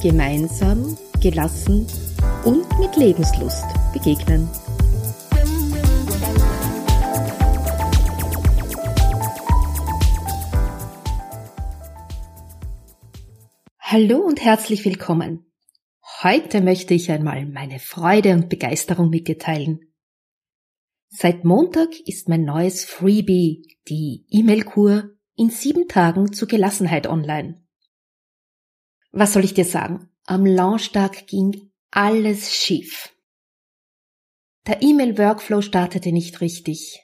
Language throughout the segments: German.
gemeinsam, gelassen und mit Lebenslust begegnen. Hallo und herzlich willkommen. Heute möchte ich einmal meine Freude und Begeisterung mit dir teilen. Seit Montag ist mein neues Freebie, die E-Mail-Kur in sieben Tagen zur Gelassenheit online. Was soll ich dir sagen? Am Launchtag ging alles schief. Der E-Mail-Workflow startete nicht richtig.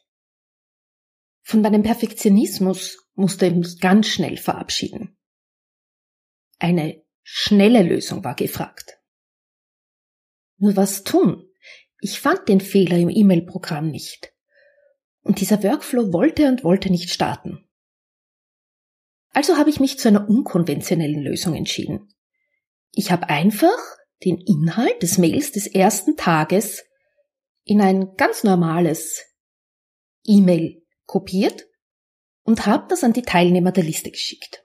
Von meinem Perfektionismus musste ich mich ganz schnell verabschieden. Eine schnelle Lösung war gefragt. Nur was tun? Ich fand den Fehler im E-Mail-Programm nicht. Und dieser Workflow wollte und wollte nicht starten. Also habe ich mich zu einer unkonventionellen Lösung entschieden. Ich habe einfach den Inhalt des Mails des ersten Tages in ein ganz normales E-Mail kopiert und habe das an die Teilnehmer der Liste geschickt.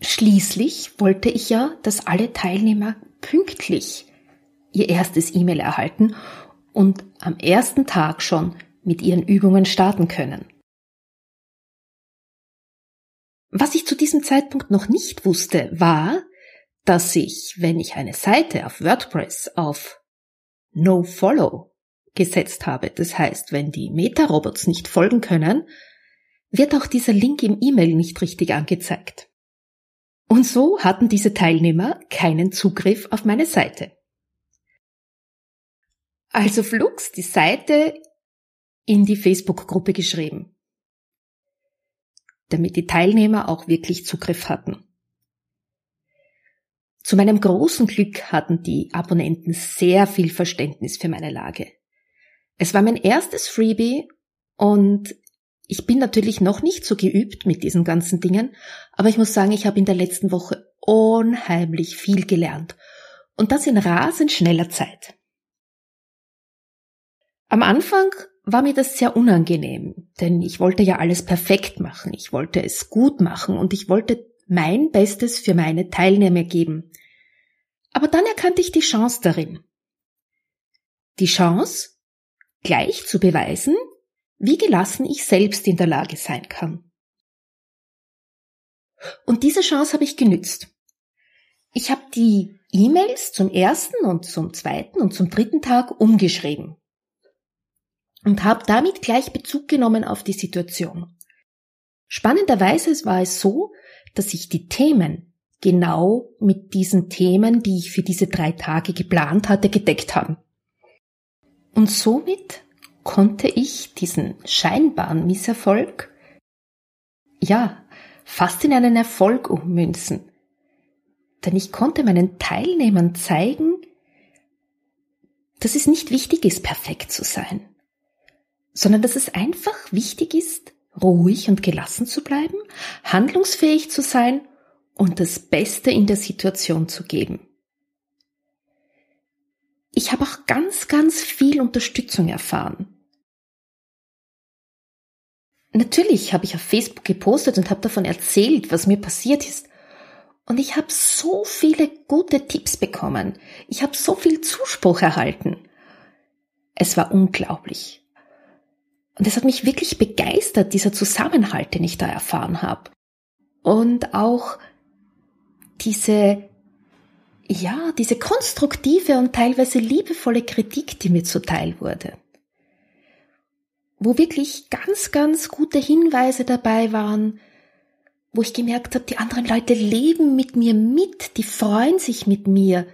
Schließlich wollte ich ja, dass alle Teilnehmer pünktlich ihr erstes E-Mail erhalten und am ersten Tag schon mit ihren Übungen starten können. Was ich zu diesem Zeitpunkt noch nicht wusste, war, dass ich, wenn ich eine Seite auf WordPress auf No Follow gesetzt habe, das heißt, wenn die Meta-Robots nicht folgen können, wird auch dieser Link im E-Mail nicht richtig angezeigt. Und so hatten diese Teilnehmer keinen Zugriff auf meine Seite. Also flugs die Seite in die Facebook-Gruppe geschrieben damit die Teilnehmer auch wirklich Zugriff hatten. Zu meinem großen Glück hatten die Abonnenten sehr viel Verständnis für meine Lage. Es war mein erstes Freebie und ich bin natürlich noch nicht so geübt mit diesen ganzen Dingen, aber ich muss sagen, ich habe in der letzten Woche unheimlich viel gelernt und das in rasend schneller Zeit. Am Anfang war mir das sehr unangenehm, denn ich wollte ja alles perfekt machen, ich wollte es gut machen und ich wollte mein Bestes für meine Teilnehmer geben. Aber dann erkannte ich die Chance darin. Die Chance, gleich zu beweisen, wie gelassen ich selbst in der Lage sein kann. Und diese Chance habe ich genützt. Ich habe die E-Mails zum ersten und zum zweiten und zum dritten Tag umgeschrieben und habe damit gleich Bezug genommen auf die Situation. Spannenderweise war es so, dass sich die Themen genau mit diesen Themen, die ich für diese drei Tage geplant hatte, gedeckt haben. Und somit konnte ich diesen scheinbaren Misserfolg, ja, fast in einen Erfolg ummünzen. Denn ich konnte meinen Teilnehmern zeigen, dass es nicht wichtig ist, perfekt zu sein sondern dass es einfach wichtig ist, ruhig und gelassen zu bleiben, handlungsfähig zu sein und das Beste in der Situation zu geben. Ich habe auch ganz, ganz viel Unterstützung erfahren. Natürlich habe ich auf Facebook gepostet und habe davon erzählt, was mir passiert ist. Und ich habe so viele gute Tipps bekommen. Ich habe so viel Zuspruch erhalten. Es war unglaublich. Und es hat mich wirklich begeistert, dieser Zusammenhalt, den ich da erfahren habe. Und auch diese, ja, diese konstruktive und teilweise liebevolle Kritik, die mir zuteil wurde. Wo wirklich ganz, ganz gute Hinweise dabei waren, wo ich gemerkt habe, die anderen Leute leben mit mir mit, die freuen sich mit mir.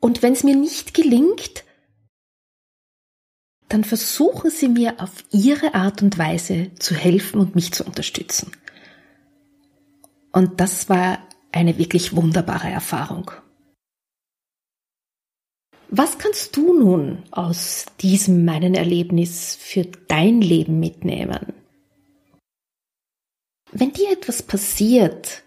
Und wenn es mir nicht gelingt, dann versuchen Sie mir auf Ihre Art und Weise zu helfen und mich zu unterstützen. Und das war eine wirklich wunderbare Erfahrung. Was kannst du nun aus diesem meinen Erlebnis für dein Leben mitnehmen? Wenn dir etwas passiert,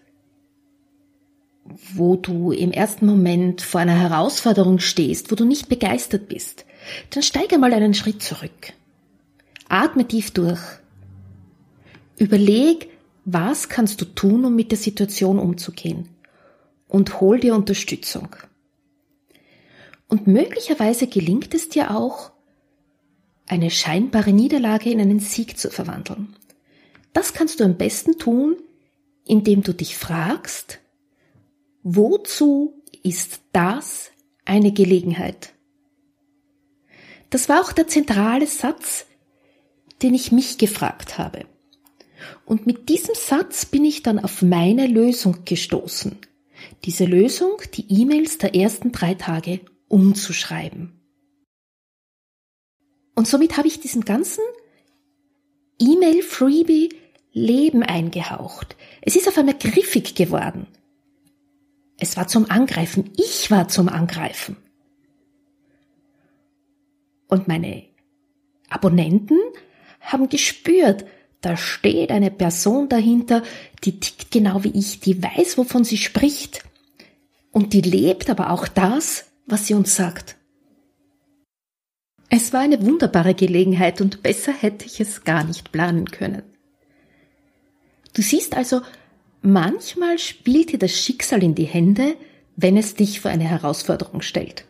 wo du im ersten Moment vor einer Herausforderung stehst, wo du nicht begeistert bist, dann steige mal einen Schritt zurück. Atme tief durch. Überleg, was kannst du tun, um mit der Situation umzugehen? Und hol dir Unterstützung. Und möglicherweise gelingt es dir auch, eine scheinbare Niederlage in einen Sieg zu verwandeln. Das kannst du am besten tun, indem du dich fragst, wozu ist das eine Gelegenheit? Das war auch der zentrale Satz, den ich mich gefragt habe. Und mit diesem Satz bin ich dann auf meine Lösung gestoßen. Diese Lösung, die E-Mails der ersten drei Tage umzuschreiben. Und somit habe ich diesem ganzen E-Mail-Freebie Leben eingehaucht. Es ist auf einmal griffig geworden. Es war zum Angreifen. Ich war zum Angreifen. Und meine Abonnenten haben gespürt, da steht eine Person dahinter, die tickt genau wie ich, die weiß, wovon sie spricht. Und die lebt aber auch das, was sie uns sagt. Es war eine wunderbare Gelegenheit und besser hätte ich es gar nicht planen können. Du siehst also, manchmal spielt dir das Schicksal in die Hände, wenn es dich vor eine Herausforderung stellt.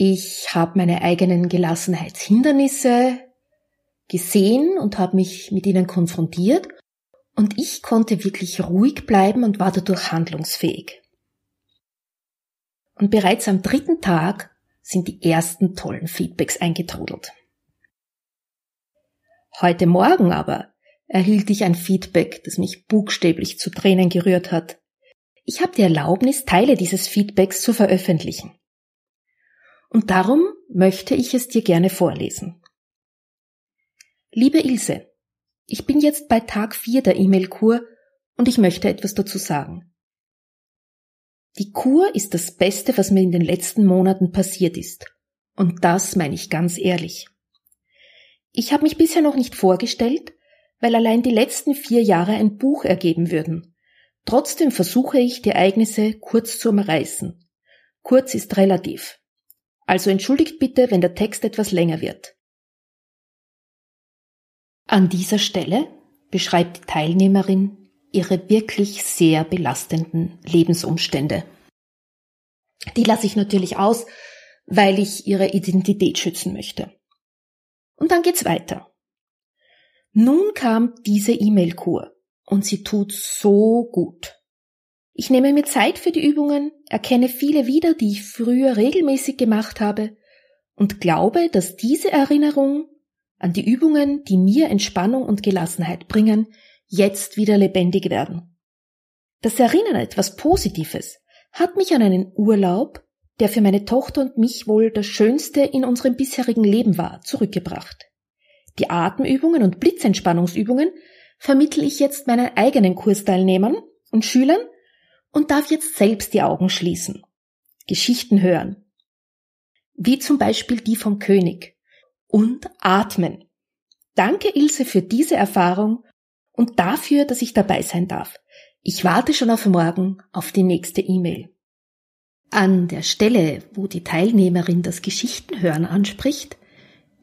Ich habe meine eigenen Gelassenheitshindernisse gesehen und habe mich mit ihnen konfrontiert und ich konnte wirklich ruhig bleiben und war dadurch handlungsfähig. Und bereits am dritten Tag sind die ersten tollen Feedbacks eingetrudelt. Heute Morgen aber erhielt ich ein Feedback, das mich buchstäblich zu Tränen gerührt hat. Ich habe die Erlaubnis, Teile dieses Feedbacks zu veröffentlichen. Und darum möchte ich es dir gerne vorlesen. Liebe Ilse, ich bin jetzt bei Tag 4 der E-Mail-Kur und ich möchte etwas dazu sagen. Die Kur ist das Beste, was mir in den letzten Monaten passiert ist. Und das meine ich ganz ehrlich. Ich habe mich bisher noch nicht vorgestellt, weil allein die letzten vier Jahre ein Buch ergeben würden. Trotzdem versuche ich, die Ereignisse kurz zu umreißen. Kurz ist relativ. Also entschuldigt bitte, wenn der Text etwas länger wird. An dieser Stelle beschreibt die Teilnehmerin ihre wirklich sehr belastenden Lebensumstände. Die lasse ich natürlich aus, weil ich ihre Identität schützen möchte. Und dann geht's weiter. Nun kam diese E-Mail-Kur und sie tut so gut. Ich nehme mir Zeit für die Übungen, erkenne viele wieder, die ich früher regelmäßig gemacht habe und glaube, dass diese Erinnerung an die Übungen, die mir Entspannung und Gelassenheit bringen, jetzt wieder lebendig werden. Das Erinnern an etwas Positives hat mich an einen Urlaub, der für meine Tochter und mich wohl das Schönste in unserem bisherigen Leben war, zurückgebracht. Die Atemübungen und Blitzentspannungsübungen vermittle ich jetzt meinen eigenen Kursteilnehmern und Schülern und darf jetzt selbst die Augen schließen. Geschichten hören. Wie zum Beispiel die vom König, und atmen. Danke, Ilse, für diese Erfahrung und dafür, dass ich dabei sein darf. Ich warte schon auf morgen auf die nächste E-Mail. An der Stelle, wo die Teilnehmerin das Geschichtenhören anspricht,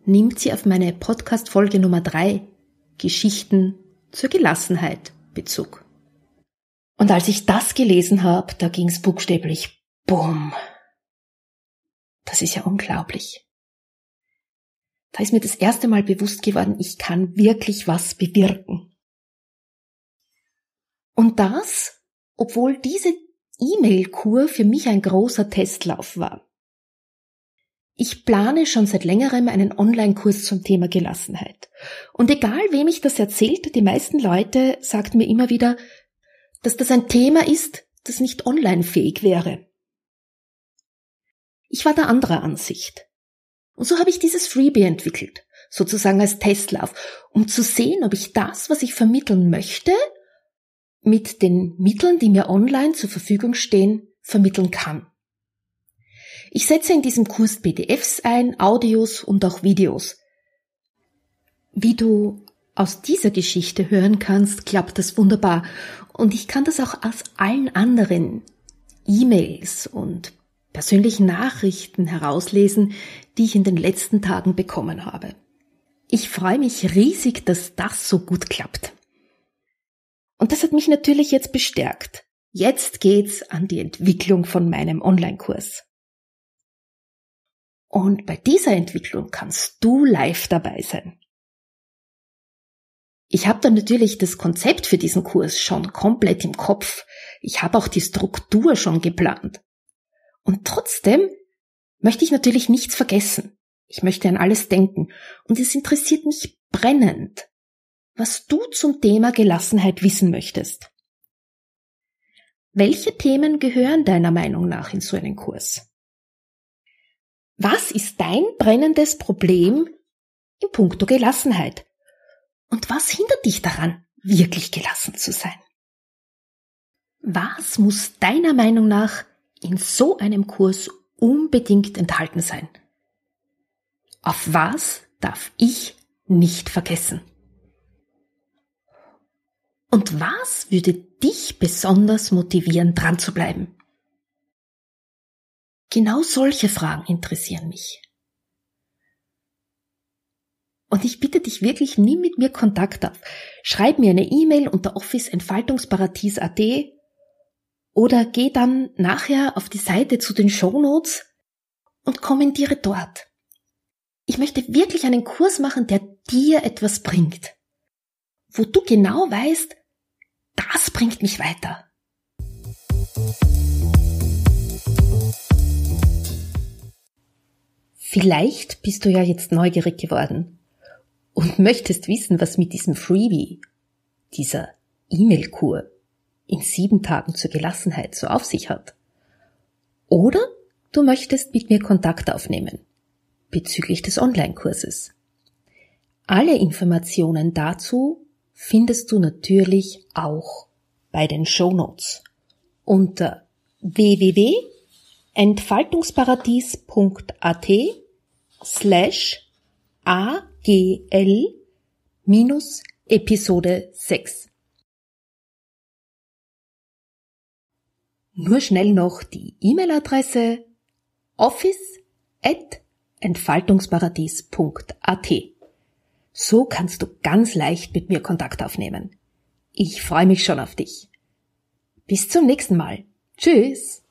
nimmt sie auf meine Podcast-Folge Nummer drei Geschichten zur Gelassenheit Bezug. Und als ich das gelesen habe, da ging's buchstäblich Bumm. Das ist ja unglaublich. Da ist mir das erste Mal bewusst geworden, ich kann wirklich was bewirken. Und das, obwohl diese E-Mail-Kur für mich ein großer Testlauf war. Ich plane schon seit längerem einen Online-Kurs zum Thema Gelassenheit. Und egal wem ich das erzählte, die meisten Leute sagten mir immer wieder, dass das ein Thema ist, das nicht online fähig wäre. Ich war der anderer Ansicht. Und so habe ich dieses Freebie entwickelt, sozusagen als Testlauf, um zu sehen, ob ich das, was ich vermitteln möchte, mit den Mitteln, die mir online zur Verfügung stehen, vermitteln kann. Ich setze in diesem Kurs PDFs ein, Audios und auch Videos. Wie du aus dieser Geschichte hören kannst, klappt das wunderbar. Und ich kann das auch aus allen anderen E-Mails und persönlichen Nachrichten herauslesen, die ich in den letzten Tagen bekommen habe. Ich freue mich riesig, dass das so gut klappt. Und das hat mich natürlich jetzt bestärkt. Jetzt geht's an die Entwicklung von meinem Online-Kurs. Und bei dieser Entwicklung kannst du live dabei sein. Ich habe dann natürlich das Konzept für diesen Kurs schon komplett im Kopf. Ich habe auch die Struktur schon geplant. Und trotzdem möchte ich natürlich nichts vergessen. Ich möchte an alles denken. Und es interessiert mich brennend, was du zum Thema Gelassenheit wissen möchtest. Welche Themen gehören deiner Meinung nach in so einen Kurs? Was ist dein brennendes Problem in puncto Gelassenheit? Und was hindert dich daran, wirklich gelassen zu sein? Was muss deiner Meinung nach in so einem Kurs unbedingt enthalten sein? Auf was darf ich nicht vergessen? Und was würde dich besonders motivieren, dran zu bleiben? Genau solche Fragen interessieren mich. Und ich bitte dich wirklich, nimm mit mir Kontakt auf. Schreib mir eine E-Mail unter office-entfaltungsparadies.at oder geh dann nachher auf die Seite zu den Shownotes und kommentiere dort. Ich möchte wirklich einen Kurs machen, der dir etwas bringt. Wo du genau weißt, das bringt mich weiter. Vielleicht bist du ja jetzt neugierig geworden und möchtest wissen, was mit diesem Freebie, dieser E-Mail-Kur in sieben Tagen zur Gelassenheit so auf sich hat. Oder du möchtest mit mir Kontakt aufnehmen bezüglich des Online-Kurses. Alle Informationen dazu findest du natürlich auch bei den Show Notes unter www.entfaltungsparadies.at slash AGL minus Episode 6. Nur schnell noch die E-Mail-Adresse office at entfaltungsparadies.at. So kannst du ganz leicht mit mir Kontakt aufnehmen. Ich freue mich schon auf dich. Bis zum nächsten Mal. Tschüss.